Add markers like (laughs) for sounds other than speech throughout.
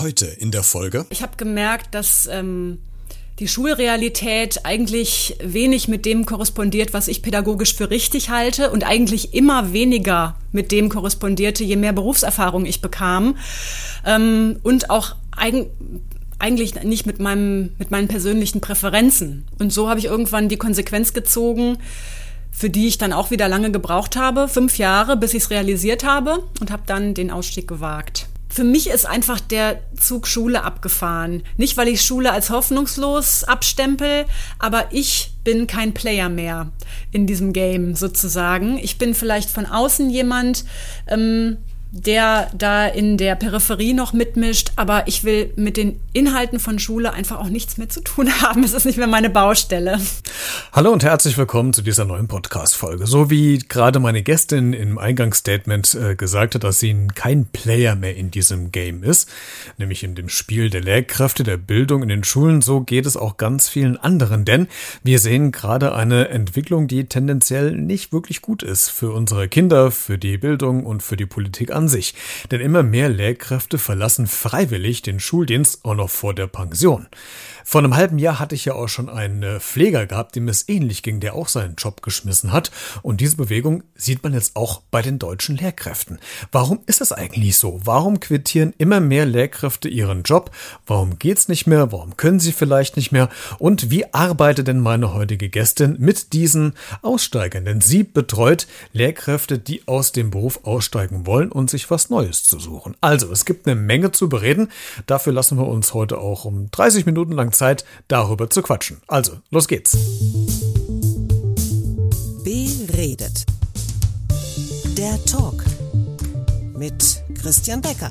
Heute in der Folge. Ich habe gemerkt, dass ähm, die Schulrealität eigentlich wenig mit dem korrespondiert, was ich pädagogisch für richtig halte und eigentlich immer weniger mit dem korrespondierte, je mehr Berufserfahrung ich bekam ähm, und auch eigen, eigentlich nicht mit, meinem, mit meinen persönlichen Präferenzen. Und so habe ich irgendwann die Konsequenz gezogen, für die ich dann auch wieder lange gebraucht habe, fünf Jahre, bis ich es realisiert habe und habe dann den Ausstieg gewagt. Für mich ist einfach der Zug Schule abgefahren. Nicht, weil ich Schule als hoffnungslos abstempel, aber ich bin kein Player mehr in diesem Game sozusagen. Ich bin vielleicht von außen jemand, ähm, der da in der Peripherie noch mitmischt, aber ich will mit den Inhalten von Schule einfach auch nichts mehr zu tun (laughs) haben. Es ist nicht mehr meine Baustelle. Hallo und herzlich willkommen zu dieser neuen Podcast-Folge. So wie gerade meine Gästin im Eingangsstatement äh, gesagt hat, dass sie kein Player mehr in diesem Game ist, nämlich in dem Spiel der Lehrkräfte, der Bildung in den Schulen, so geht es auch ganz vielen anderen, denn wir sehen gerade eine Entwicklung, die tendenziell nicht wirklich gut ist für unsere Kinder, für die Bildung und für die Politik an sich. Denn immer mehr Lehrkräfte verlassen freiwillig den Schuldienst auch noch vor der Pension. Vor einem halben Jahr hatte ich ja auch schon einen äh, Pfleger gehabt, dem es ähnlich ging, der auch seinen Job geschmissen hat. Und diese Bewegung sieht man jetzt auch bei den deutschen Lehrkräften. Warum ist das eigentlich so? Warum quittieren immer mehr Lehrkräfte ihren Job? Warum geht's nicht mehr? Warum können sie vielleicht nicht mehr? Und wie arbeitet denn meine heutige Gästin mit diesen Aussteigern? Denn sie betreut Lehrkräfte, die aus dem Beruf aussteigen wollen und sich was Neues zu suchen. Also, es gibt eine Menge zu bereden. Dafür lassen wir uns heute auch um 30 Minuten lang Zeit, darüber zu quatschen. Also, los geht's. Beredet. Der Talk mit Christian Becker.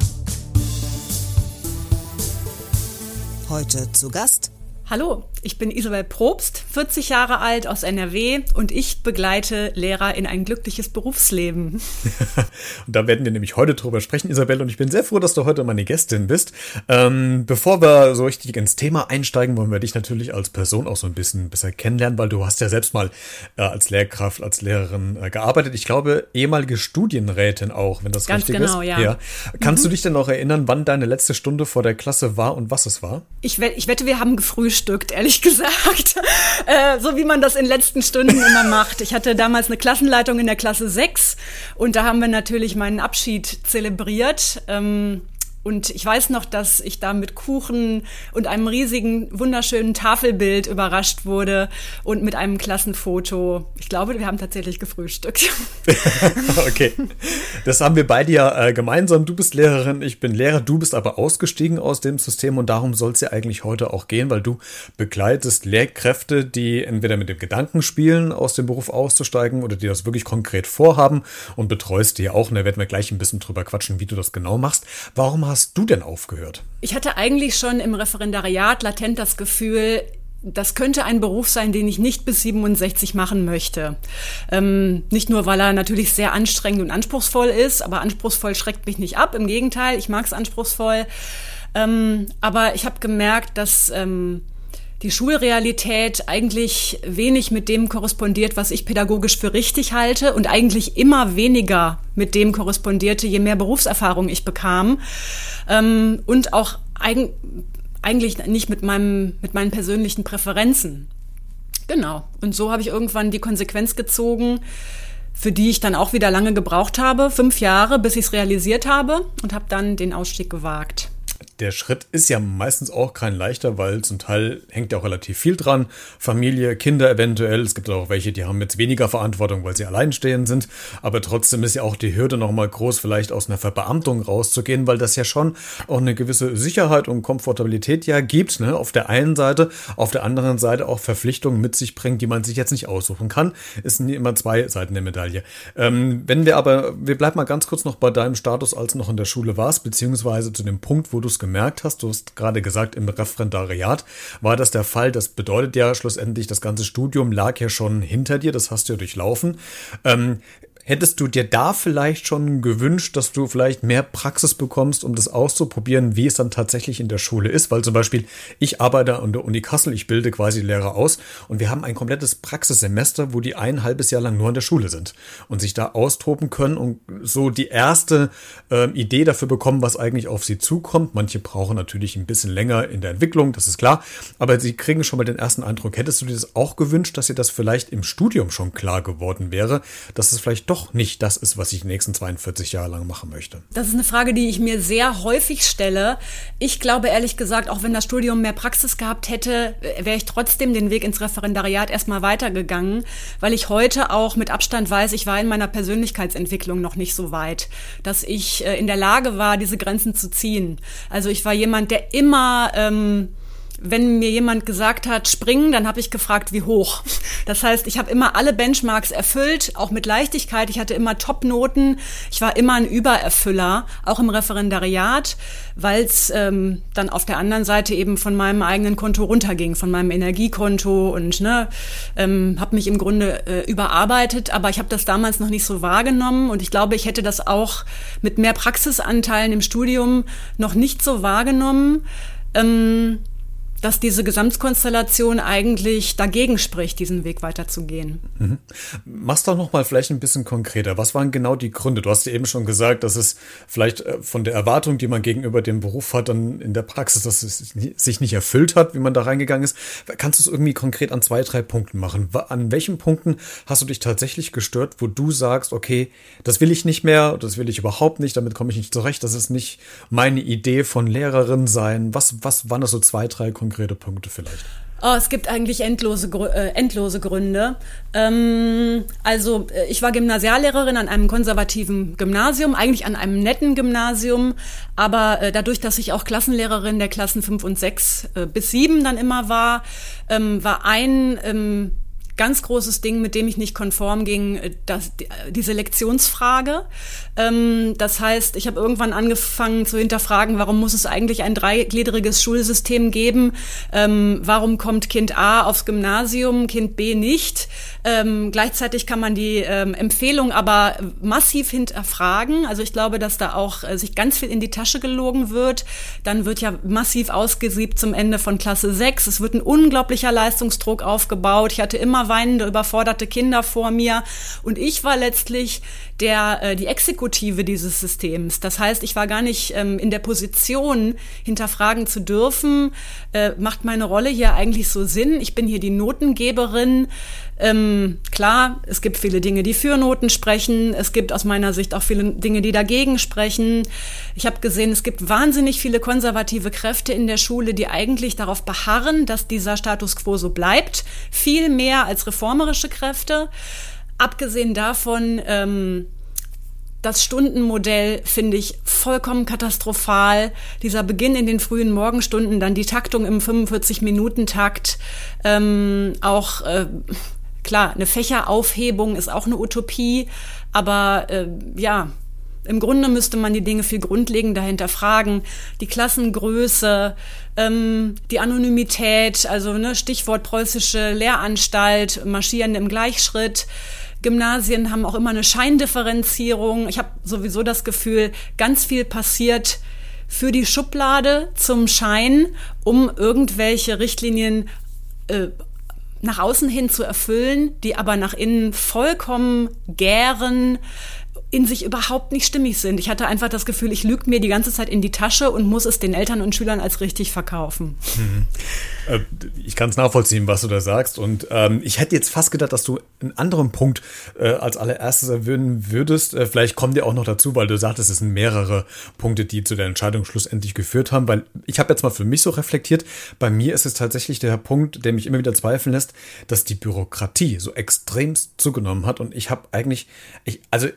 Heute zu Gast Hallo, ich bin Isabel Probst, 40 Jahre alt aus NRW und ich begleite Lehrer in ein glückliches Berufsleben. (laughs) und da werden wir nämlich heute drüber sprechen, Isabel, und ich bin sehr froh, dass du heute meine Gästin bist. Ähm, bevor wir so richtig ins Thema einsteigen, wollen wir dich natürlich als Person auch so ein bisschen besser kennenlernen, weil du hast ja selbst mal äh, als Lehrkraft, als Lehrerin äh, gearbeitet. Ich glaube, ehemalige Studienrätin auch, wenn das Ganz richtig genau, ist. Ja. ja. Kannst mhm. du dich denn noch erinnern, wann deine letzte Stunde vor der Klasse war und was es war? Ich, ich wette, wir haben gefrühstückt gefrühstückt, ehrlich (laughs) gesagt. Äh, so wie man das in letzten Stunden immer macht. Ich hatte damals eine Klassenleitung in der Klasse 6 und da haben wir natürlich meinen Abschied zelebriert. Ähm, und ich weiß noch, dass ich da mit Kuchen und einem riesigen, wunderschönen Tafelbild überrascht wurde und mit einem Klassenfoto. Ich glaube, wir haben tatsächlich gefrühstückt. (laughs) okay. Das haben wir beide ja äh, gemeinsam. Du bist Lehrerin, ich bin Lehrer. Du bist aber ausgestiegen aus dem System und darum soll es ja eigentlich heute auch gehen, weil du begleitest Lehrkräfte, die entweder mit dem Gedanken spielen, aus dem Beruf auszusteigen oder die das wirklich konkret vorhaben und betreust die auch. Und da werden wir gleich ein bisschen drüber quatschen, wie du das genau machst. Warum hast du denn aufgehört? Ich hatte eigentlich schon im Referendariat latent das Gefühl, das könnte ein Beruf sein, den ich nicht bis 67 machen möchte. Ähm, nicht nur, weil er natürlich sehr anstrengend und anspruchsvoll ist, aber anspruchsvoll schreckt mich nicht ab. Im Gegenteil, ich mag es anspruchsvoll. Ähm, aber ich habe gemerkt, dass ähm, die Schulrealität eigentlich wenig mit dem korrespondiert, was ich pädagogisch für richtig halte und eigentlich immer weniger mit dem korrespondierte, je mehr Berufserfahrung ich bekam ähm, und auch eigen, eigentlich nicht mit, meinem, mit meinen persönlichen Präferenzen. Genau. Und so habe ich irgendwann die Konsequenz gezogen, für die ich dann auch wieder lange gebraucht habe, fünf Jahre, bis ich es realisiert habe und habe dann den Ausstieg gewagt der Schritt ist ja meistens auch kein leichter, weil zum Teil hängt ja auch relativ viel dran. Familie, Kinder eventuell. Es gibt auch welche, die haben jetzt weniger Verantwortung, weil sie alleinstehend sind. Aber trotzdem ist ja auch die Hürde nochmal groß, vielleicht aus einer Verbeamtung rauszugehen, weil das ja schon auch eine gewisse Sicherheit und Komfortabilität ja gibt. Ne? Auf der einen Seite, auf der anderen Seite auch Verpflichtungen mit sich bringt, die man sich jetzt nicht aussuchen kann. Es sind immer zwei Seiten der Medaille. Ähm, wenn wir aber, wir bleiben mal ganz kurz noch bei deinem Status, als noch in der Schule warst, beziehungsweise zu dem Punkt, wo du es gemerkt hast, du hast gerade gesagt, im Referendariat war das der Fall. Das bedeutet ja schlussendlich, das ganze Studium lag ja schon hinter dir, das hast du ja durchlaufen. Ähm, Hättest du dir da vielleicht schon gewünscht, dass du vielleicht mehr Praxis bekommst, um das auszuprobieren, wie es dann tatsächlich in der Schule ist? Weil zum Beispiel ich arbeite an der Uni Kassel, ich bilde quasi Lehrer aus und wir haben ein komplettes Praxissemester, wo die ein halbes Jahr lang nur in der Schule sind und sich da austoben können und so die erste äh, Idee dafür bekommen, was eigentlich auf sie zukommt. Manche brauchen natürlich ein bisschen länger in der Entwicklung, das ist klar, aber sie kriegen schon mal den ersten Eindruck. Hättest du dir das auch gewünscht, dass dir das vielleicht im Studium schon klar geworden wäre, dass es vielleicht doch doch nicht das ist, was ich die nächsten 42 Jahre lang machen möchte? Das ist eine Frage, die ich mir sehr häufig stelle. Ich glaube ehrlich gesagt, auch wenn das Studium mehr Praxis gehabt hätte, wäre ich trotzdem den Weg ins Referendariat erstmal weitergegangen, weil ich heute auch mit Abstand weiß, ich war in meiner Persönlichkeitsentwicklung noch nicht so weit, dass ich äh, in der Lage war, diese Grenzen zu ziehen. Also ich war jemand, der immer ähm, wenn mir jemand gesagt hat, springen, dann habe ich gefragt, wie hoch. Das heißt, ich habe immer alle Benchmarks erfüllt, auch mit Leichtigkeit. Ich hatte immer Top-Noten. Ich war immer ein Übererfüller, auch im Referendariat, weil es ähm, dann auf der anderen Seite eben von meinem eigenen Konto runterging, von meinem Energiekonto und ne, ähm, habe mich im Grunde äh, überarbeitet. Aber ich habe das damals noch nicht so wahrgenommen und ich glaube, ich hätte das auch mit mehr Praxisanteilen im Studium noch nicht so wahrgenommen. Ähm, dass diese Gesamtkonstellation eigentlich dagegen spricht, diesen Weg weiterzugehen. Mhm. Mach's doch noch mal vielleicht ein bisschen konkreter. Was waren genau die Gründe? Du hast ja eben schon gesagt, dass es vielleicht äh, von der Erwartung, die man gegenüber dem Beruf hat, dann in der Praxis, dass es sich nicht erfüllt hat, wie man da reingegangen ist. Kannst du es irgendwie konkret an zwei, drei Punkten machen? An welchen Punkten hast du dich tatsächlich gestört, wo du sagst, okay, das will ich nicht mehr, das will ich überhaupt nicht, damit komme ich nicht zurecht, das ist nicht meine Idee von Lehrerin sein. Was, was waren das so zwei, drei konkrete konkrete Punkte vielleicht? Oh, es gibt eigentlich endlose, äh, endlose Gründe. Ähm, also äh, ich war Gymnasiallehrerin an einem konservativen Gymnasium, eigentlich an einem netten Gymnasium, aber äh, dadurch, dass ich auch Klassenlehrerin der Klassen 5 und 6 äh, bis 7 dann immer war, ähm, war ein ähm, ganz großes Ding, mit dem ich nicht konform ging, äh, das, die Selektionsfrage. Ähm, das heißt, ich habe irgendwann angefangen zu hinterfragen, warum muss es eigentlich ein dreigliedriges Schulsystem geben? Ähm, warum kommt Kind A aufs Gymnasium, Kind B nicht? Ähm, gleichzeitig kann man die ähm, Empfehlung aber massiv hinterfragen. Also ich glaube, dass da auch äh, sich ganz viel in die Tasche gelogen wird. Dann wird ja massiv ausgesiebt zum Ende von Klasse 6. Es wird ein unglaublicher Leistungsdruck aufgebaut. Ich hatte immer weinende, überforderte Kinder vor mir. Und ich war letztlich der, äh, die Exekutive dieses Systems. Das heißt, ich war gar nicht ähm, in der Position, hinterfragen zu dürfen, äh, macht meine Rolle hier eigentlich so Sinn? Ich bin hier die Notengeberin. Ähm, klar, es gibt viele Dinge, die für Noten sprechen. Es gibt aus meiner Sicht auch viele Dinge, die dagegen sprechen. Ich habe gesehen, es gibt wahnsinnig viele konservative Kräfte in der Schule, die eigentlich darauf beharren, dass dieser Status quo so bleibt. Viel mehr als reformerische Kräfte. Abgesehen davon, ähm, das Stundenmodell finde ich vollkommen katastrophal. Dieser Beginn in den frühen Morgenstunden, dann die Taktung im 45-Minuten-Takt, ähm, auch äh, klar, eine Fächeraufhebung ist auch eine Utopie, aber äh, ja, im Grunde müsste man die Dinge viel grundlegender hinterfragen. Die Klassengröße, ähm, die Anonymität, also ne, Stichwort preußische Lehranstalt, marschieren im Gleichschritt. Gymnasien haben auch immer eine Scheindifferenzierung. Ich habe sowieso das Gefühl, ganz viel passiert für die Schublade zum Schein, um irgendwelche Richtlinien äh, nach außen hin zu erfüllen, die aber nach innen vollkommen gären, in sich überhaupt nicht stimmig sind. Ich hatte einfach das Gefühl, ich lüge mir die ganze Zeit in die Tasche und muss es den Eltern und Schülern als richtig verkaufen. Mhm. Äh, ich kann es nachvollziehen, was du da sagst. Und ähm, ich hätte jetzt fast gedacht, dass du einen anderen Punkt äh, als allererstes erwähnen würdest. Äh, vielleicht kommt dir auch noch dazu, weil du sagtest, es sind mehrere Punkte, die zu der Entscheidung schlussendlich geführt haben. Weil ich habe jetzt mal für mich so reflektiert, bei mir ist es tatsächlich der Punkt, der mich immer wieder zweifeln lässt, dass die Bürokratie so extremst zugenommen hat. Und ich habe eigentlich, ich, also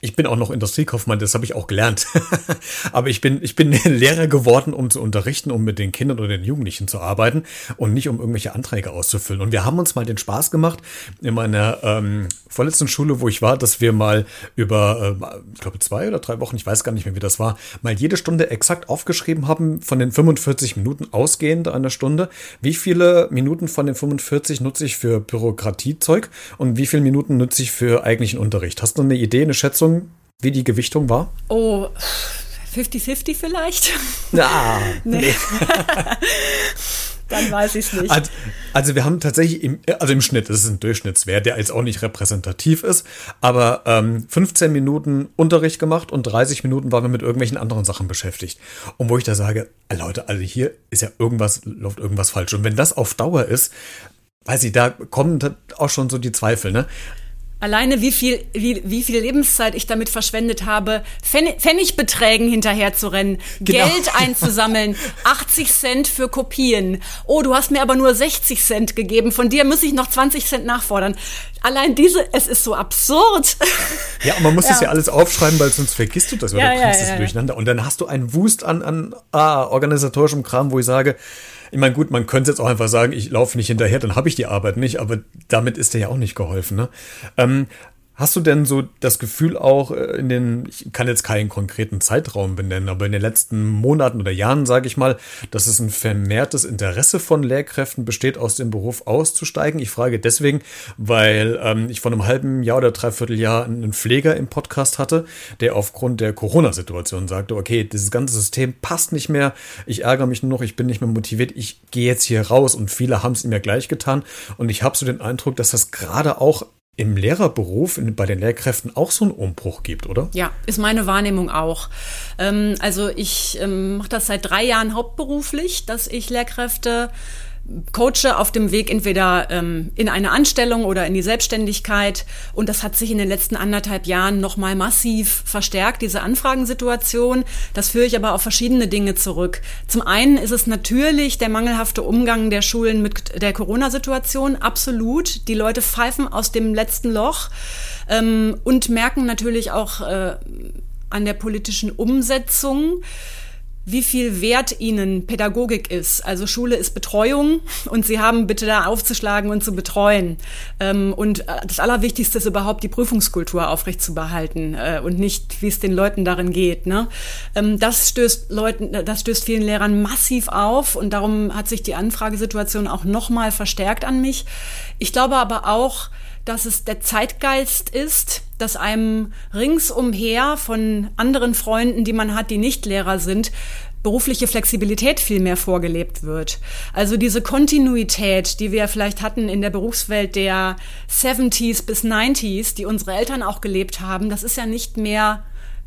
ich bin auch noch Industriekaufmann, das habe ich auch gelernt. (laughs) Aber ich bin, ich bin (laughs) Lehrer geworden, um zu unterrichten, um mit den Kindern oder den Jugendlichen zu arbeiten und nicht um irgendwelche Anträge auszufüllen. Und wir haben uns mal den Spaß gemacht in meiner ähm, vorletzten Schule, wo ich war, dass wir mal über, äh, ich glaube, zwei oder drei Wochen, ich weiß gar nicht mehr, wie das war, mal jede Stunde exakt aufgeschrieben haben, von den 45 Minuten ausgehend einer Stunde, wie viele Minuten von den 45 nutze ich für Bürokratiezeug und wie viele Minuten nutze ich für eigentlichen Unterricht. Hast du eine Idee, eine Schätzung, wie die Gewichtung war? Oh, 50-50 vielleicht? Ja. (laughs) (laughs) nee. nee. (laughs) Dann weiß ich es nicht. Also, also, wir haben tatsächlich, im, also im Schnitt, das ist ein Durchschnittswert, der jetzt auch nicht repräsentativ ist, aber ähm, 15 Minuten Unterricht gemacht und 30 Minuten waren wir mit irgendwelchen anderen Sachen beschäftigt. Und wo ich da sage, Leute, also hier ist ja irgendwas, läuft irgendwas falsch. Und wenn das auf Dauer ist, weiß ich, da kommen auch schon so die Zweifel, ne? Alleine wie viel, wie, wie viel Lebenszeit ich damit verschwendet habe, Pfennigbeträgen hinterher zu rennen, genau. Geld (laughs) einzusammeln, 80 Cent für Kopien. Oh, du hast mir aber nur 60 Cent gegeben, von dir muss ich noch 20 Cent nachfordern. Allein diese, es ist so absurd. Ja, und man muss (laughs) ja. das ja alles aufschreiben, weil sonst vergisst du das oder ja, kommst ja, ja, durcheinander. Und dann hast du einen Wust an, an ah, organisatorischem Kram, wo ich sage, ich meine, gut, man könnte jetzt auch einfach sagen, ich laufe nicht hinterher, dann habe ich die Arbeit nicht, aber damit ist dir ja auch nicht geholfen. Ne? Ähm, Hast du denn so das Gefühl auch äh, in den, ich kann jetzt keinen konkreten Zeitraum benennen, aber in den letzten Monaten oder Jahren, sage ich mal, dass es ein vermehrtes Interesse von Lehrkräften besteht, aus dem Beruf auszusteigen? Ich frage deswegen, weil ähm, ich vor einem halben Jahr oder dreiviertel Jahr einen Pfleger im Podcast hatte, der aufgrund der Corona-Situation sagte, okay, dieses ganze System passt nicht mehr, ich ärgere mich nur noch, ich bin nicht mehr motiviert, ich gehe jetzt hier raus und viele haben es ihm ja gleich getan und ich habe so den Eindruck, dass das gerade auch im Lehrerberuf bei den Lehrkräften auch so einen Umbruch gibt, oder? Ja, ist meine Wahrnehmung auch. Ähm, also ich ähm, mache das seit drei Jahren hauptberuflich, dass ich Lehrkräfte coache auf dem Weg entweder ähm, in eine Anstellung oder in die Selbstständigkeit. Und das hat sich in den letzten anderthalb Jahren nochmal massiv verstärkt, diese Anfragensituation. Das führe ich aber auf verschiedene Dinge zurück. Zum einen ist es natürlich der mangelhafte Umgang der Schulen mit der Corona-Situation. Absolut. Die Leute pfeifen aus dem letzten Loch ähm, und merken natürlich auch äh, an der politischen Umsetzung, wie viel wert ihnen Pädagogik ist. Also Schule ist Betreuung und sie haben bitte da aufzuschlagen und zu betreuen. Ähm, und äh, das Allerwichtigste ist überhaupt die Prüfungskultur aufrechtzubehalten äh, und nicht, wie es den Leuten darin geht. Ne? Ähm, das stößt Leuten, das stößt vielen Lehrern massiv auf und darum hat sich die Anfragesituation auch nochmal verstärkt an mich. Ich glaube aber auch, dass es der Zeitgeist ist, dass einem ringsumher von anderen Freunden, die man hat, die nicht Lehrer sind, berufliche Flexibilität viel mehr vorgelebt wird. Also diese Kontinuität, die wir vielleicht hatten in der Berufswelt der 70s bis 90s, die unsere Eltern auch gelebt haben, das ist ja nicht mehr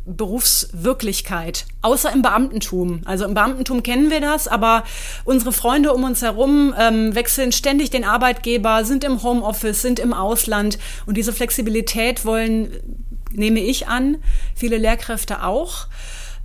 Berufswirklichkeit, außer im Beamtentum. Also im Beamtentum kennen wir das, aber unsere Freunde um uns herum ähm, wechseln ständig den Arbeitgeber, sind im Homeoffice, sind im Ausland und diese Flexibilität wollen, nehme ich an, viele Lehrkräfte auch.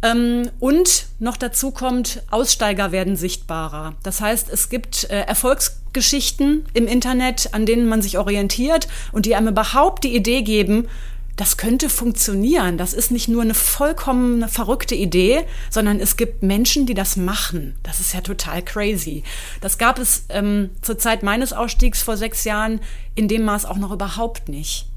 Ähm, und noch dazu kommt, Aussteiger werden sichtbarer. Das heißt, es gibt äh, Erfolgsgeschichten im Internet, an denen man sich orientiert und die einem überhaupt die Idee geben, das könnte funktionieren. Das ist nicht nur eine vollkommen verrückte Idee, sondern es gibt Menschen, die das machen. Das ist ja total crazy. Das gab es ähm, zur Zeit meines Ausstiegs vor sechs Jahren in dem Maß auch noch überhaupt nicht.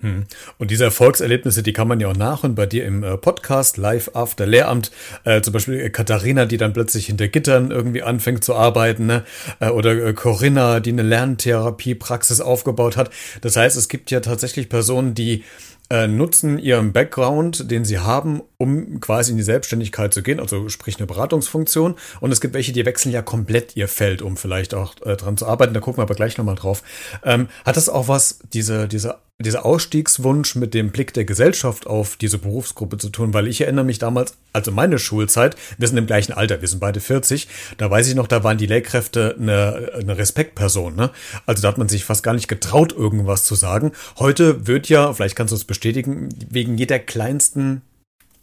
Hm. Und diese Erfolgserlebnisse, die kann man ja auch nach und bei dir im äh, Podcast Live After Lehramt, äh, zum Beispiel äh, Katharina, die dann plötzlich hinter Gittern irgendwie anfängt zu arbeiten, ne? Äh, oder Corinna, die eine Lerntherapiepraxis aufgebaut hat. Das heißt, es gibt ja tatsächlich Personen, die äh, nutzen ihren Background, den sie haben, um quasi in die Selbstständigkeit zu gehen, also sprich eine Beratungsfunktion. Und es gibt welche, die wechseln ja komplett ihr Feld, um vielleicht auch äh, dran zu arbeiten. Da gucken wir aber gleich nochmal drauf. Ähm, hat das auch was, diese, diese dieser Ausstiegswunsch mit dem Blick der Gesellschaft auf diese Berufsgruppe zu tun, weil ich erinnere mich damals, also meine Schulzeit, wir sind im gleichen Alter, wir sind beide 40, da weiß ich noch, da waren die Lehrkräfte eine, eine Respektperson, ne? Also da hat man sich fast gar nicht getraut, irgendwas zu sagen. Heute wird ja, vielleicht kannst du es bestätigen, wegen jeder kleinsten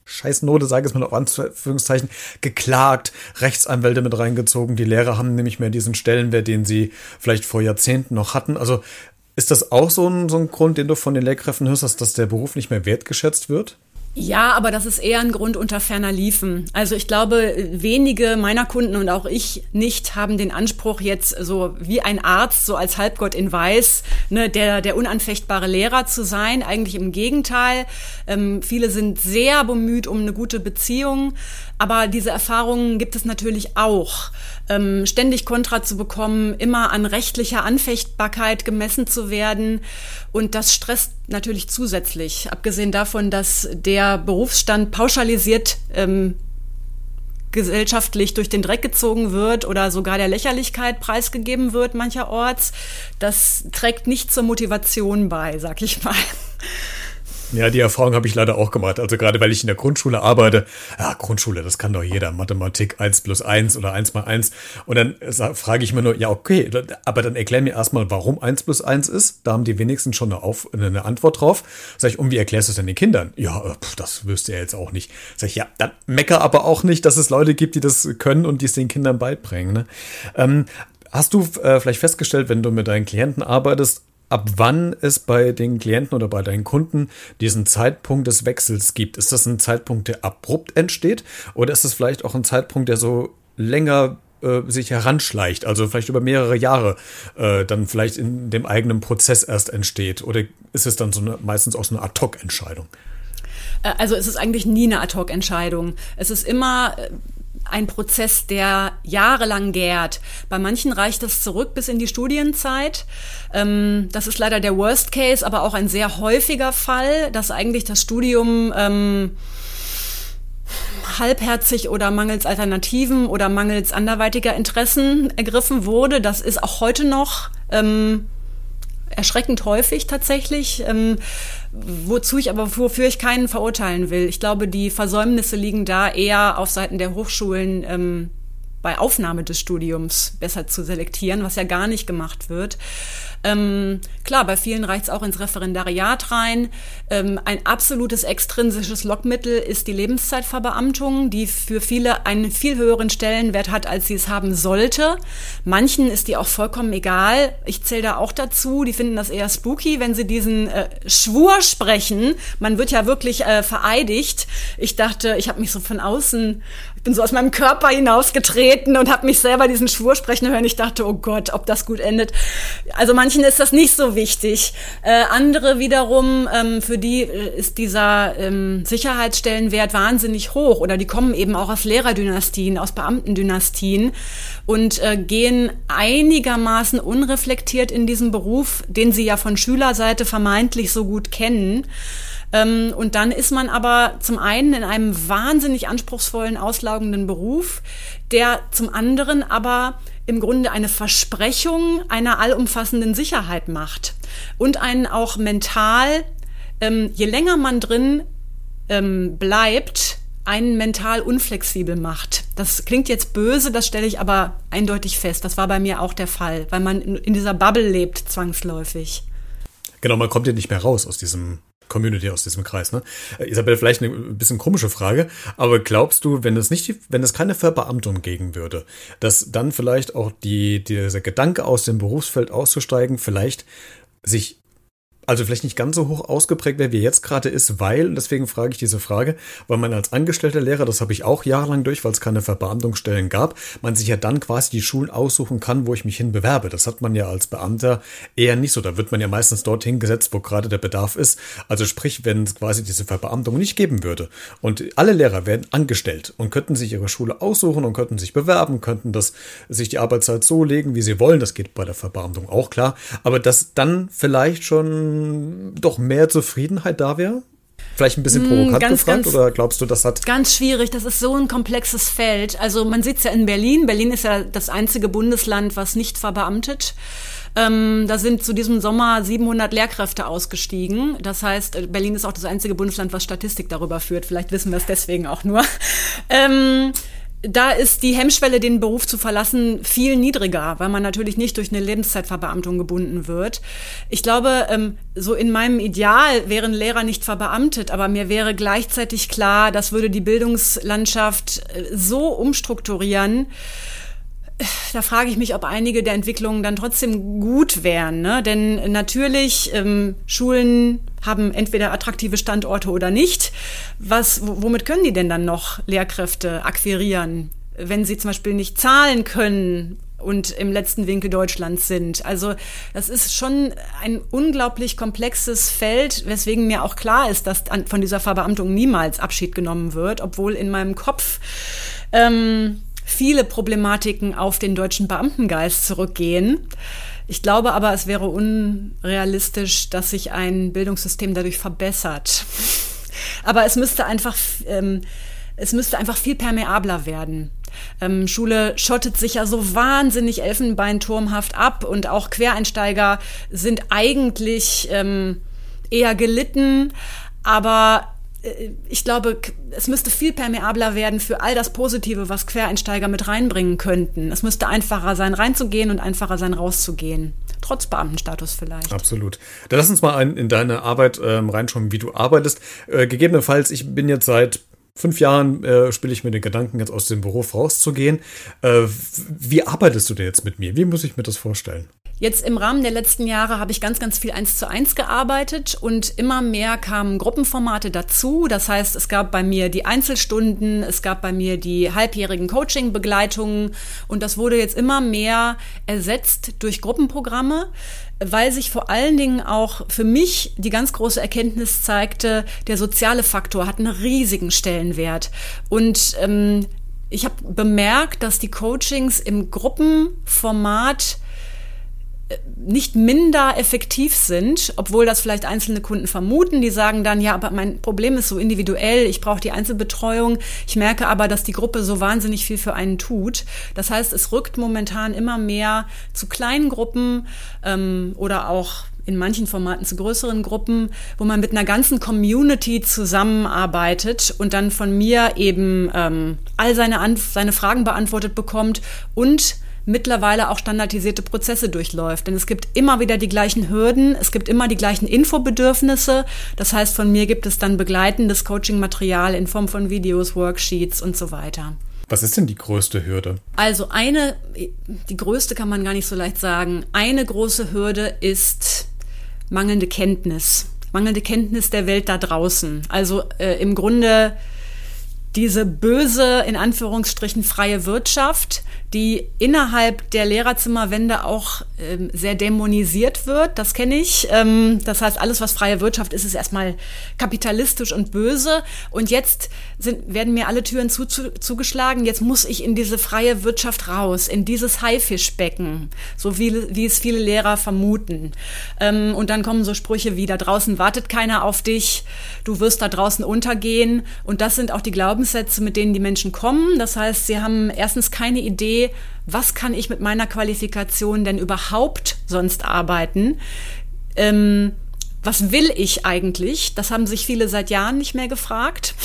Scheißnote, sage ich es mal auf Anführungszeichen, geklagt, Rechtsanwälte mit reingezogen. Die Lehrer haben nämlich mehr diesen Stellenwert, den sie vielleicht vor Jahrzehnten noch hatten. Also Ist das auch so ein, so ein Grund, den du von den Lehrkräften hörst, dass der Beruf nicht mehr wertgeschätzt wird? Ja, aber das ist eher ein Grund unter ferner Liefen. Also ich glaube, wenige meiner Kunden und auch ich nicht haben den Anspruch jetzt so wie ein Arzt, so als Halbgott in Weiß, ne, der, der unanfechtbare Lehrer zu sein. Eigentlich im Gegenteil. Ähm, viele sind sehr bemüht um eine gute Beziehung. Aber diese Erfahrungen gibt es natürlich auch. Ähm, ständig Kontra zu bekommen, immer an rechtlicher Anfechtbarkeit gemessen zu werden. Und das stresst natürlich zusätzlich. Abgesehen davon, dass der Berufsstand pauschalisiert ähm, gesellschaftlich durch den Dreck gezogen wird oder sogar der Lächerlichkeit preisgegeben wird mancherorts, das trägt nicht zur Motivation bei, sag ich mal. Ja, die Erfahrung habe ich leider auch gemacht. Also gerade weil ich in der Grundschule arbeite. Ja, Grundschule, das kann doch jeder. Mathematik 1 plus 1 oder 1 mal 1. Und dann frage ich mir nur, ja, okay, aber dann erklär mir erstmal, warum 1 plus 1 ist. Da haben die wenigsten schon eine, Auf eine Antwort drauf. Sag ich, und wie erklärst du es denn den Kindern? Ja, äh, pf, das wüsste er jetzt auch nicht. Sag ich, ja, dann mecker aber auch nicht, dass es Leute gibt, die das können und die es den Kindern beibringen. Ne? Ähm, Hast du äh, vielleicht festgestellt, wenn du mit deinen Klienten arbeitest, ab wann es bei den Klienten oder bei deinen Kunden diesen Zeitpunkt des Wechsels gibt. Ist das ein Zeitpunkt, der abrupt entsteht oder ist es vielleicht auch ein Zeitpunkt, der so länger äh, sich heranschleicht, also vielleicht über mehrere Jahre äh, dann vielleicht in dem eigenen Prozess erst entsteht? Oder ist es dann so eine, meistens auch so eine Ad-Hoc-Entscheidung? Äh, also es ist eigentlich nie eine Ad-Hoc-Entscheidung. Es ist immer äh, ein Prozess, der jahrelang gärt. Bei manchen reicht es zurück bis in die Studienzeit. Ähm, das ist leider der Worst Case, aber auch ein sehr häufiger Fall, dass eigentlich das Studium ähm, halbherzig oder mangels Alternativen oder mangels anderweitiger Interessen ergriffen wurde. Das ist auch heute noch ähm, erschreckend häufig tatsächlich, ähm, wozu ich aber wofür ich keinen verurteilen will. Ich glaube, die Versäumnisse liegen da eher auf Seiten der Hochschulen ähm, bei Aufnahme des Studiums besser zu selektieren, was ja gar nicht gemacht wird. Ähm, klar, bei vielen reicht es auch ins Referendariat rein. Ähm, ein absolutes extrinsisches Lockmittel ist die Lebenszeitverbeamtung, die für viele einen viel höheren Stellenwert hat, als sie es haben sollte. Manchen ist die auch vollkommen egal. Ich zähle da auch dazu. Die finden das eher spooky, wenn sie diesen äh, Schwur sprechen. Man wird ja wirklich äh, vereidigt. Ich dachte, ich habe mich so von außen bin so aus meinem Körper hinausgetreten und habe mich selber diesen Schwur sprechen hören. Ich dachte, oh Gott, ob das gut endet. Also manchen ist das nicht so wichtig. Äh, andere wiederum, ähm, für die äh, ist dieser ähm, Sicherheitsstellenwert wahnsinnig hoch oder die kommen eben auch aus Lehrerdynastien, aus Beamtendynastien und äh, gehen einigermaßen unreflektiert in diesen Beruf, den sie ja von Schülerseite vermeintlich so gut kennen. Ähm, und dann ist man aber zum einen in einem wahnsinnig anspruchsvollen, auslaugenden Beruf, der zum anderen aber im Grunde eine Versprechung einer allumfassenden Sicherheit macht und einen auch mental, ähm, je länger man drin ähm, bleibt, einen mental unflexibel macht. Das klingt jetzt böse, das stelle ich aber eindeutig fest. Das war bei mir auch der Fall, weil man in, dieser Bubble lebt, zwangsläufig. Genau, man kommt ja nicht mehr raus aus diesem Community aus diesem Kreis. Ne? Äh, Isabel, vielleicht eine bisschen komische Frage, aber glaubst du, wenn es nicht, wenn es keine Verbeamtung geben würde, dass dann vielleicht auch die, dieser Gedanke aus dem Berufsfeld auszusteigen, vielleicht sich also vielleicht nicht ganz so hoch ausgeprägt wäre, wie jetzt gerade ist, weil, und deswegen frage ich diese Frage, weil man als angestellter Lehrer, das habe ich auch jahrelang durch, weil es keine Verbeamtungsstellen gab, man sich ja dann quasi die Schulen aussuchen kann, wo ich mich hin bewerbe. Das hat man ja als Beamter eher nicht so. Da wird man ja meistens dorthin gesetzt, wo gerade der Bedarf ist. Also sprich, wenn es quasi diese Verbeamtung nicht geben würde und alle Lehrer werden angestellt und könnten sich ihre Schule aussuchen und könnten sich bewerben, könnten das, sich die Arbeitszeit so legen, wie sie wollen. Das geht bei der Verbeamtung auch klar. Aber dass dann vielleicht schon doch mehr Zufriedenheit da wäre? Vielleicht ein bisschen hm, provokant ganz, gefragt ganz, oder glaubst du, das hat. Ganz schwierig, das ist so ein komplexes Feld. Also man sitzt ja in Berlin. Berlin ist ja das einzige Bundesland, was nicht verbeamtet. Ähm, da sind zu diesem Sommer 700 Lehrkräfte ausgestiegen. Das heißt, Berlin ist auch das einzige Bundesland, was Statistik darüber führt. Vielleicht wissen wir es deswegen auch nur. (laughs) Ähm, da ist die Hemmschwelle, den Beruf zu verlassen, viel niedriger, weil man natürlich nicht durch eine Lebenszeitverbeamtung gebunden wird. Ich glaube, ähm, so in meinem Ideal wären Lehrer nicht verbeamtet, aber mir wäre gleichzeitig klar, das würde die Bildungslandschaft äh, so umstrukturieren, da frage ich mich, ob einige der Entwicklungen dann trotzdem gut wären. Ne? Denn natürlich, ähm, Schulen haben entweder attraktive Standorte oder nicht. Was, womit können die denn dann noch Lehrkräfte akquirieren? Wenn sie zum Beispiel nicht zahlen können und im letzten Winkel Deutschlands sind. Also das ist schon ein unglaublich komplexes Feld, weswegen mir auch klar ist, dass von dieser Verbeamtung niemals Abschied genommen wird, obwohl in meinem Kopf ähm, viele Problematiken auf den deutschen Beamtengeist zurückgehen. Ich glaube aber, es wäre unrealistisch, dass sich ein Bildungssystem dadurch verbessert. (laughs) Aber es müsste einfach, ähm, es müsste einfach viel permeabler werden. Ähm, Schule schottet sich ja so wahnsinnig elfenbeinturmhaft ab und auch Quereinsteiger sind eigentlich ähm, eher gelitten. Aber ich glaube, es müsste viel permeabler werden für all das Positive, was Quereinsteiger mit reinbringen könnten. Es müsste einfacher sein, reinzugehen und einfacher sein, rauszugehen. Trotz Beamtenstatus vielleicht. Absolut. Dann lass uns mal in deine Arbeit ähm, reinschauen, wie du arbeitest. Äh, gegebenenfalls, ich bin jetzt seit fünf Jahren äh, spiele ich mir den Gedanken, jetzt aus dem Beruf rauszugehen. Äh, wie arbeitest du denn jetzt mit mir? Wie muss ich mir das vorstellen? Jetzt im Rahmen der letzten Jahre habe ich ganz, ganz viel eins zu eins gearbeitet und immer mehr kamen Gruppenformate dazu. Das heißt, es gab bei mir die Einzelstunden, es gab bei mir die halbjährigen Coaching-Begleitungen und das wurde jetzt immer mehr ersetzt durch Gruppenprogramme, weil sich vor allen Dingen auch für mich die ganz große Erkenntnis zeigte, der soziale Faktor hat einen riesigen Stellenwert. Und ähm, ich habe bemerkt, dass die Coachings im Gruppenformat nicht minder effektiv sind, obwohl das vielleicht einzelne Kunden vermuten. Die sagen dann, ja, aber mein Problem ist so individuell, ich brauche die Einzelbetreuung. Ich merke aber, dass die Gruppe so wahnsinnig viel für einen tut. Das heißt, es rückt momentan immer mehr zu kleinen Gruppen ähm, oder auch in manchen Formaten zu größeren Gruppen, wo man mit einer ganzen Community zusammenarbeitet und dann von mir eben ähm, all seine, Anf seine Fragen beantwortet bekommt und mittlerweile auch standardisierte Prozesse durchläuft. Denn es gibt immer wieder die gleichen Hürden, es gibt immer die gleichen Infobedürfnisse. Das heißt, von mir gibt es dann begleitendes Coaching-Material in Form von Videos, Worksheets und so weiter. Was ist denn die größte Hürde? Also eine, die größte kann man gar nicht so leicht sagen. Eine große Hürde ist mangelnde Kenntnis. Mangelnde Kenntnis der Welt da draußen. Also äh, im Grunde diese böse, in Anführungsstrichen, freie Wirtschaft, die innerhalb der Lehrerzimmerwände auch ähm, sehr dämonisiert wird. Das kenne ich. Ähm, das heißt, alles, was freie Wirtschaft ist, ist erstmal kapitalistisch und böse. Und jetzt sind, werden mir alle Türen zu, zu, zugeschlagen. Jetzt muss ich in diese freie Wirtschaft raus, in dieses Haifischbecken, so wie, wie es viele Lehrer vermuten. Ähm, und dann kommen so Sprüche wie, da draußen wartet keiner auf dich, du wirst da draußen untergehen. Und das sind auch die Glaubenssätze, mit denen die Menschen kommen. Das heißt, sie haben erstens keine Idee, was kann ich mit meiner Qualifikation denn überhaupt sonst arbeiten? Ähm, was will ich eigentlich? Das haben sich viele seit Jahren nicht mehr gefragt. (laughs)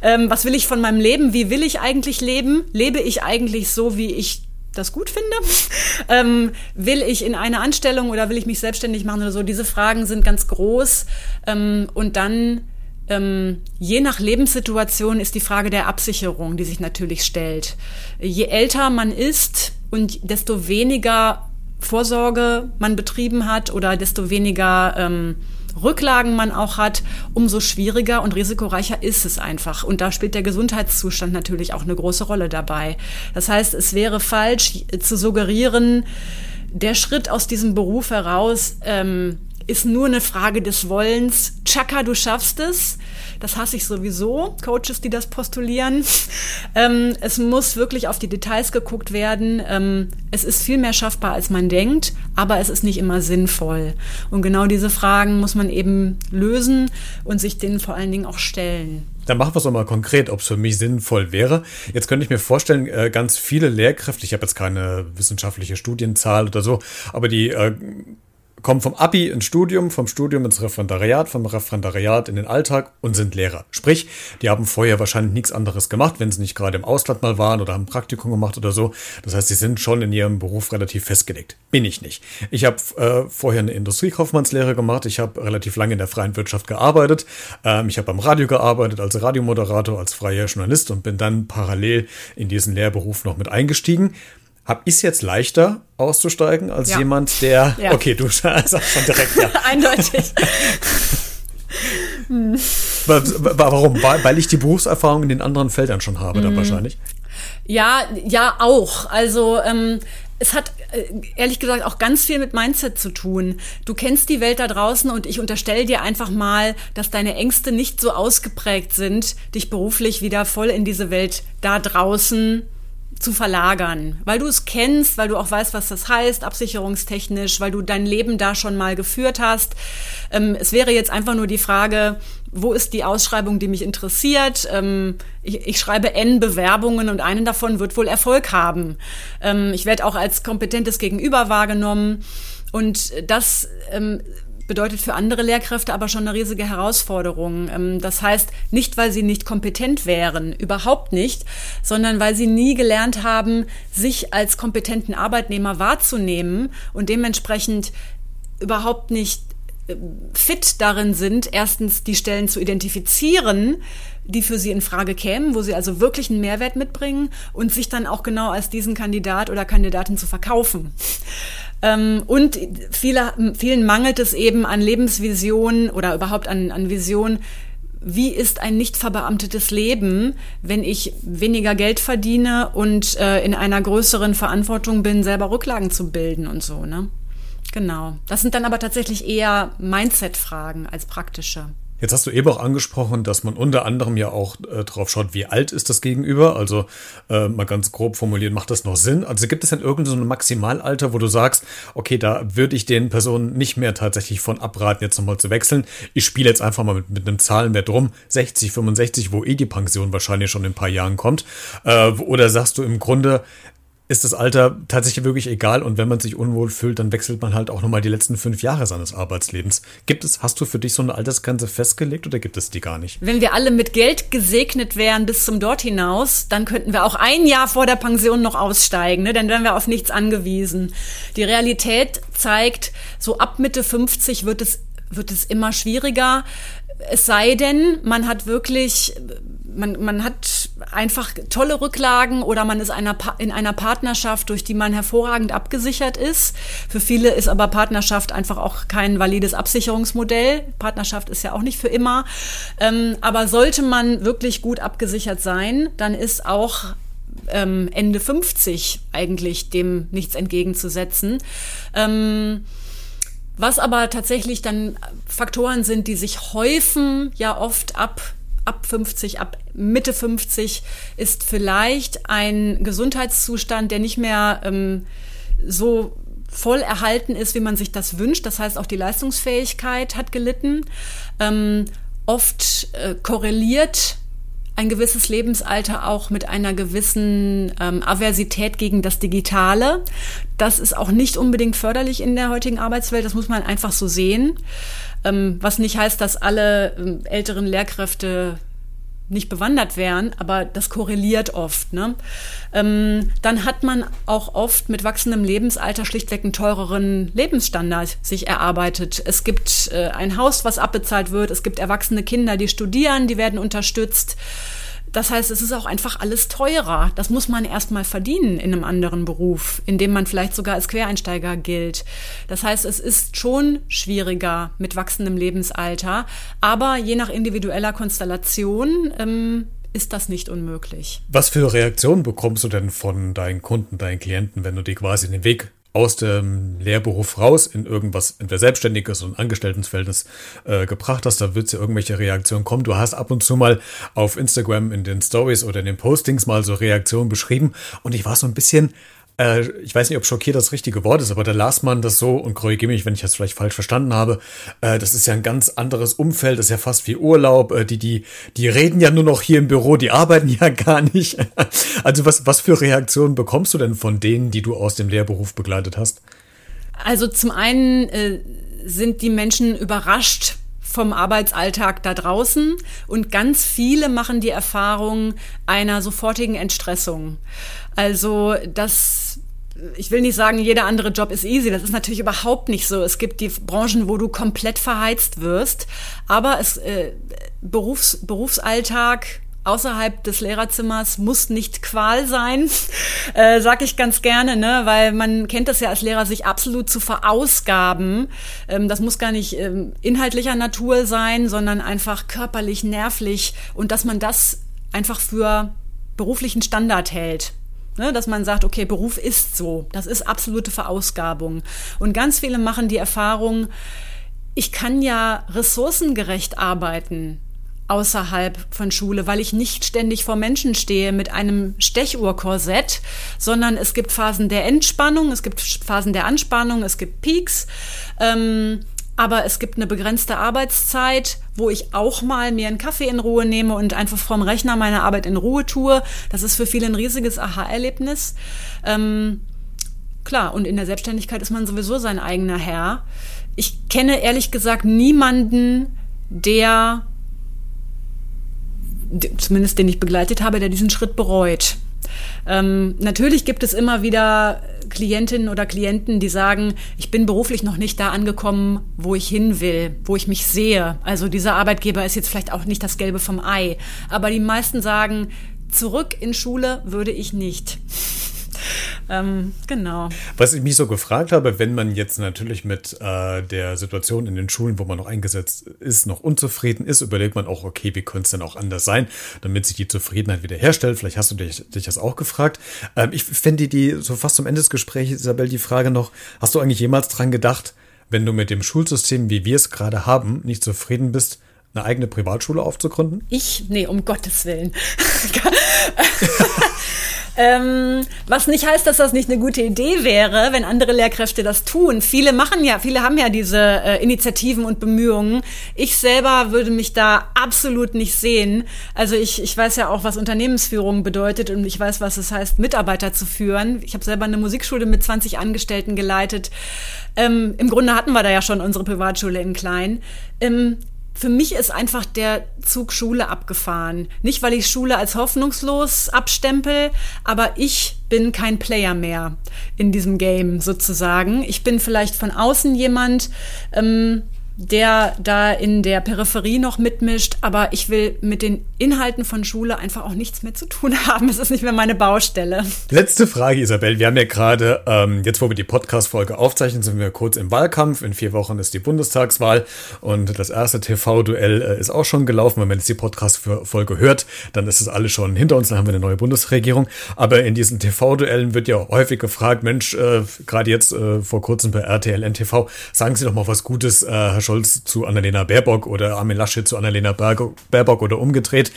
Ähm, was will ich von meinem Leben? Wie will ich eigentlich leben? Lebe ich eigentlich so, wie ich das gut finde? (laughs) Ähm, will ich in eine Anstellung oder will ich mich selbstständig machen oder so? Diese Fragen sind ganz groß. Ähm, und dann ähm, je nach Lebenssituation ist die Frage der Absicherung, die sich natürlich stellt. Je älter man ist und desto weniger Vorsorge man betrieben hat oder desto weniger ähm, Rücklagen man auch hat, umso schwieriger und risikoreicher ist es einfach. Und da spielt der Gesundheitszustand natürlich auch eine große Rolle dabei. Das heißt, es wäre falsch zu suggerieren, der Schritt aus diesem Beruf heraus ähm, ist nur eine Frage des Wollens. Chaka, du schaffst es. Das hasse ich sowieso, Coaches, die das postulieren. (laughs) Ähm, es muss wirklich auf die Details geguckt werden. Ähm, es ist viel mehr schaffbar, als man denkt, aber es ist nicht immer sinnvoll. Und genau diese Fragen muss man eben lösen und sich denen vor allen Dingen auch stellen. Dann machen wir es mal konkret, ob es für mich sinnvoll wäre. Jetzt könnte ich mir vorstellen, äh, ganz viele Lehrkräfte, ich habe jetzt keine wissenschaftliche Studienzahl oder so, aber die äh, kommen vom Abi ins Studium, vom Studium ins Referendariat, vom Referendariat in den Alltag und sind Lehrer. Sprich, die haben vorher wahrscheinlich nichts anderes gemacht, wenn sie nicht gerade im Ausland mal waren oder haben Praktikum gemacht oder so. Das heißt, sie sind schon in ihrem Beruf relativ festgelegt. Bin ich nicht. Ich habe äh, vorher eine Industriekaufmannslehre gemacht. Ich habe relativ lange in der freien Wirtschaft gearbeitet. Ähm, ich habe beim Radio gearbeitet als Radiomoderator, als freier Journalist und bin dann parallel in diesen Lehrberuf noch mit eingestiegen. Habe ich es jetzt leichter auszusteigen als ja. jemand, der. (laughs) Ja. Okay, du (laughs) sagst schon direkt ja. (laughs) Eindeutig. Warum? Weil ich die Berufserfahrung in den anderen Feldern schon habe, mhm. dann wahrscheinlich. Ja, ja, auch. Also ähm, es hat äh, ehrlich gesagt auch ganz viel mit Mindset zu tun. Du kennst die Welt da draußen und ich unterstelle dir einfach mal, dass deine Ängste nicht so ausgeprägt sind, dich beruflich wieder voll in diese Welt da draußen zu verlagern, weil du es kennst, weil du auch weißt, was das heißt, absicherungstechnisch, weil du dein Leben da schon mal geführt hast. Ähm, es wäre jetzt einfach nur die Frage, wo ist die Ausschreibung, die mich interessiert? Ähm, ich, ich, schreibe N Bewerbungen und einen davon wird wohl Erfolg haben. Ähm, ich werde auch als kompetentes Gegenüber wahrgenommen. Und das ähm, bedeutet für andere Lehrkräfte aber schon eine riesige Herausforderung. Ähm, das heißt, nicht weil sie nicht kompetent wären, überhaupt nicht, sondern weil sie nie gelernt haben, sich als kompetenten Arbeitnehmer wahrzunehmen und dementsprechend überhaupt nicht äh, fit darin sind, erstens die Stellen zu identifizieren, die für sie in Frage kämen, wo sie also wirklich einen Mehrwert mitbringen und sich dann auch genau als diesen Kandidat oder Kandidatin zu verkaufen. Ähm, und viele, vielen mangelt es eben an Lebensvision oder überhaupt an, an Vision, wie ist ein nicht verbeamtetes Leben, wenn ich weniger Geld verdiene und äh, in einer größeren Verantwortung bin, selber Rücklagen zu bilden und so, ne? Genau. Das sind dann aber tatsächlich eher Mindset-Fragen als praktische. Jetzt hast du eben auch angesprochen, dass man unter anderem ja auch äh, drauf schaut, wie alt ist das Gegenüber. Also äh, mal ganz grob formuliert, macht das noch Sinn? Also gibt es denn irgendein so ein Maximalalter, wo du sagst, okay, da würde ich den Personen nicht mehr tatsächlich von abraten, jetzt nochmal zu wechseln. Ich spiele jetzt einfach mal mit, mit einem Zahlenwert rum, 60, 65, wo eh die Pension wahrscheinlich schon in ein paar Jahren kommt. Äh, oder sagst du im Grunde, ist das Alter tatsächlich wirklich egal und wenn man sich unwohl fühlt, dann wechselt man halt auch nochmal die letzten fünf Jahre seines Arbeitslebens. Gibt es, hast du für dich so eine Altersgrenze festgelegt oder gibt es die gar nicht? Wenn wir alle mit Geld gesegnet wären bis zum dort hinaus, dann könnten wir auch ein Jahr vor der Pension noch aussteigen, ne? dann wären wir auf nichts angewiesen. Die Realität zeigt, so ab Mitte 50 wird es, wird es immer schwieriger. Es sei denn, man hat wirklich man, man hat einfach tolle Rücklagen oder man ist einer, in einer Partnerschaft, durch die man hervorragend abgesichert ist. Für viele ist aber Partnerschaft einfach auch kein valides Absicherungsmodell. Partnerschaft ist ja auch nicht für immer. Ähm, aber sollte man wirklich gut abgesichert sein, dann ist auch ähm, Ende 50 eigentlich dem nichts entgegenzusetzen. Ähm, was aber tatsächlich dann Faktoren sind, die sich häufen, ja oft ab ab 50, ab Mitte 50 ist vielleicht ein Gesundheitszustand, der nicht mehr ähm, so voll erhalten ist, wie man sich das wünscht. Das heißt, auch die Leistungsfähigkeit hat gelitten. Ähm, oft äh, korreliert ein gewisses Lebensalter auch mit einer gewissen ähm, Aversität gegen das Digitale. Das ist auch nicht unbedingt förderlich in der heutigen Arbeitswelt, das muss man einfach so sehen. Ähm, was nicht heißt, dass alle ähm, älteren Lehrkräfte nicht bewandert wären, aber das korreliert oft. Ne? Ähm, dann hat man auch oft mit wachsendem Lebensalter schlichtweg einen teureren Lebensstandard sich erarbeitet. Es gibt äh, ein Haus, was abbezahlt wird, es gibt erwachsene Kinder, die studieren, die werden unterstützt. Das heißt, es ist auch einfach alles teurer. Das muss man erstmal verdienen in einem anderen Beruf, in dem man vielleicht sogar als Quereinsteiger gilt. Das heißt, es ist schon schwieriger mit wachsendem Lebensalter, aber je nach individueller Konstellation ähm, ist das nicht unmöglich. Was für Reaktionen bekommst du denn von deinen Kunden, deinen Klienten, wenn du die quasi den Weg aus dem Lehrberuf raus in irgendwas, entweder Selbstständiges und Angestelltenverhältnis äh, gebracht hast, da wird es ja irgendwelche Reaktionen kommen. Du hast ab und zu mal auf Instagram in den Stories oder in den Postings mal so Reaktionen beschrieben und ich war so ein bisschen äh, ich weiß nicht, ob schockiert das richtige Wort ist, aber da las man das so und korrigiere mich, wenn ich das vielleicht falsch verstanden habe. Äh, das ist ja ein ganz anderes Umfeld, das ist ja fast wie Urlaub. Äh, die, die, die reden ja nur noch hier im Büro, die arbeiten (laughs) ja gar nicht. also was, was für Reaktionen bekommst du denn von denen, die du aus dem Lehrberuf begleitet hast? Also zum einen äh, sind die Menschen überrascht vom Arbeitsalltag da draußen und ganz viele machen die Erfahrung einer sofortigen Entstressung. Also das ich will nicht sagen, jeder andere Job ist easy. Das ist natürlich überhaupt nicht so. Es gibt die Branchen, wo du komplett verheizt wirst. Aber es, äh, Berufs, Berufsalltag außerhalb des Lehrerzimmers muss nicht Qual sein, (laughs) äh, sag ich ganz gerne, ne? weil man kennt das ja als Lehrer, sich absolut zu verausgaben. Ähm, das muss gar nicht ähm, inhaltlicher Natur sein, sondern einfach körperlich, nervlich und dass man das einfach für beruflichen Standard hält. Ne, dass man sagt, okay, Beruf ist so. Das ist absolute Verausgabung. Und ganz viele machen die Erfahrung, ich kann ja ressourcengerecht arbeiten außerhalb von Schule, weil ich nicht ständig vor Menschen stehe mit einem Stechuhrkorsett, sondern es gibt Phasen der Entspannung, es gibt Phasen der Anspannung, es gibt Peaks. Ähm, aber es gibt eine begrenzte Arbeitszeit, wo ich auch mal mir einen Kaffee in Ruhe nehme und einfach vom Rechner meine Arbeit in Ruhe tue. Das ist für viele ein riesiges Aha-Erlebnis. Ähm, klar, und in der Selbstständigkeit ist man sowieso sein eigener Herr. Ich kenne ehrlich gesagt niemanden, der zumindest den ich begleitet habe, der diesen Schritt bereut. Ähm, natürlich gibt es immer wieder Klientinnen oder Klienten, die sagen, ich bin beruflich noch nicht da angekommen, wo ich hin will, wo ich mich sehe. Also dieser Arbeitgeber ist jetzt vielleicht auch nicht das Gelbe vom Ei. Aber die meisten sagen, zurück in Schule würde ich nicht. Ähm, genau. Was ich mich so gefragt habe, wenn man jetzt natürlich mit äh, der Situation in den Schulen, wo man noch eingesetzt ist, noch unzufrieden ist, überlegt man auch, okay, wie könnte es denn auch anders sein, damit sich die Zufriedenheit wieder herstellt. Vielleicht hast du dich, dich das auch gefragt. Ähm, ich fände die so fast zum Ende des Gesprächs, Isabel, die Frage noch, hast du eigentlich jemals dran gedacht, wenn du mit dem Schulsystem, wie wir es gerade haben, nicht zufrieden bist, eine eigene Privatschule aufzugründen? Ich? Nee, um Gottes Willen. (laughs) (laughs) (laughs) Ähm, was nicht heißt, dass das nicht eine gute Idee wäre, wenn andere Lehrkräfte das tun. Viele machen ja, viele haben ja diese äh, Initiativen und Bemühungen. Ich selber würde mich da absolut nicht sehen. Also ich, ich weiß ja auch, was Unternehmensführung bedeutet und ich weiß, was es heißt, Mitarbeiter zu führen. Ich habe selber eine Musikschule mit 20 Angestellten geleitet. Ähm, Im Grunde hatten wir da ja schon unsere Privatschule in Klein. Ähm, für mich ist einfach der Zug Schule abgefahren. Nicht, weil ich Schule als hoffnungslos abstempel, aber ich bin kein Player mehr in diesem Game sozusagen. Ich bin vielleicht von außen jemand, ähm, der da in der Peripherie noch mitmischt, aber ich will mit den Inhalten von Schule einfach auch nichts mehr zu tun (laughs) haben. Es ist nicht mehr meine Baustelle. Letzte Frage, Isabel. Wir haben ja gerade, ähm, jetzt wo wir die Podcast-Folge aufzeichnen, sind wir kurz im Wahlkampf. In vier Wochen ist die Bundestagswahl und das erste TV-Duell äh, ist auch schon gelaufen. Wenn man jetzt die Podcast-Folge hört, dann ist es alles schon hinter uns, dann haben wir eine neue Bundesregierung. Aber in diesen TV-Duellen wird ja häufig gefragt, Mensch, äh, gerade jetzt äh, vor kurzem bei RTL NTV, sagen Sie doch mal was Gutes, äh, Herr Scholz zu Annalena Baerbock oder Armin Laschet zu Annalena Baerbock oder umgedreht.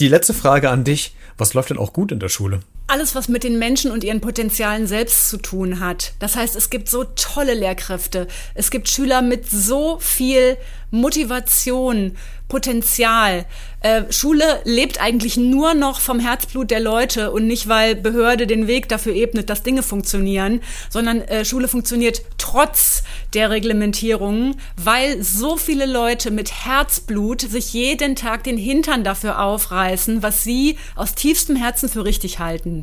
Die letzte Frage an dich. Was läuft denn auch gut in der Schule? Alles, was mit den Menschen und ihren Potenzialen selbst zu tun hat. Das heißt, es gibt so tolle Lehrkräfte. Es gibt Schüler mit so viel Motivation, Potenzial. Äh, Schule lebt eigentlich nur noch vom Herzblut der Leute und nicht, weil Behörde den Weg dafür ebnet, dass Dinge funktionieren, sondern äh, Schule funktioniert trotz der Reglementierungen, weil so viele Leute mit Herzblut sich jeden Tag den Hintern dafür aufreißen, was sie aus tiefstem Herzen für richtig halten.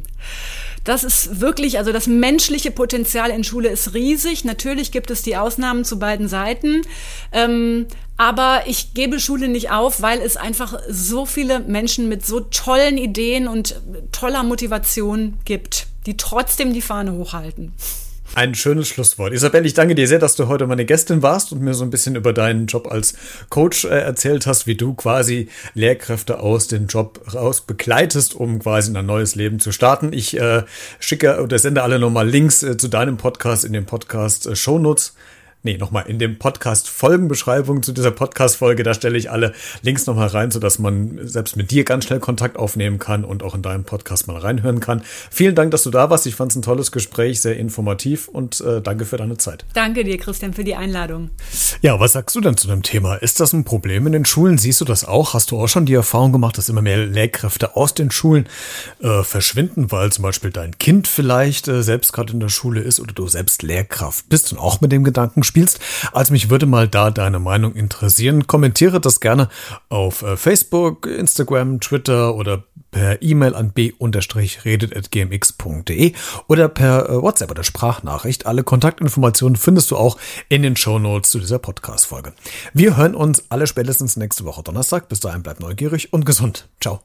Das ist wirklich, also das menschliche Potenzial in Schule ist riesig. Natürlich gibt es die Ausnahmen zu beiden Seiten. Ähm, aber ich gebe Schule nicht auf, weil es einfach so viele Menschen mit so tollen Ideen und toller Motivation gibt, die trotzdem die Fahne hochhalten. Ein schönes Schlusswort. Isabel, ich danke dir sehr, dass du heute meine Gästin warst und mir so ein bisschen über deinen Job als Coach äh, erzählt hast, wie du quasi Lehrkräfte aus dem Job raus begleitest, um quasi ein neues Leben zu starten. Ich äh, schicke oder sende alle nochmal Links äh, zu deinem Podcast in den Podcast äh, Shownotes nee, nochmal in dem Podcast Folgenbeschreibung zu dieser Podcast-Folge, da stelle ich alle Links nochmal rein, sodass man selbst mit dir ganz schnell Kontakt aufnehmen kann und auch in deinem Podcast mal reinhören kann. Vielen Dank, dass du da warst. Ich fand es ein tolles Gespräch, sehr informativ und äh, danke für deine Zeit. Danke dir, Christian, für die Einladung. Ja, was sagst du denn zu dem Thema? Ist das ein Problem in den Schulen? Siehst du das auch? Hast du auch schon die Erfahrung gemacht, dass immer mehr Lehrkräfte aus den Schulen äh, verschwinden, weil zum Beispiel dein Kind vielleicht äh, selbst gerade in der Schule ist oder du selbst Lehrkraft bist und auch mit dem Gedanken spielst? Spielst. Also mich würde mal da deine Meinung interessieren. Kommentiere das gerne auf äh, Facebook, Instagram, Twitter oder per E-Mail an b-redet.gmx.de oder per äh, WhatsApp oder Sprachnachricht. Alle Kontaktinformationen findest du auch in den Show Notes zu dieser Podcast-Folge. Wir hören uns alle spätestens nächste Woche Donnerstag. Bis dahin bleib neugierig und gesund. Ciao.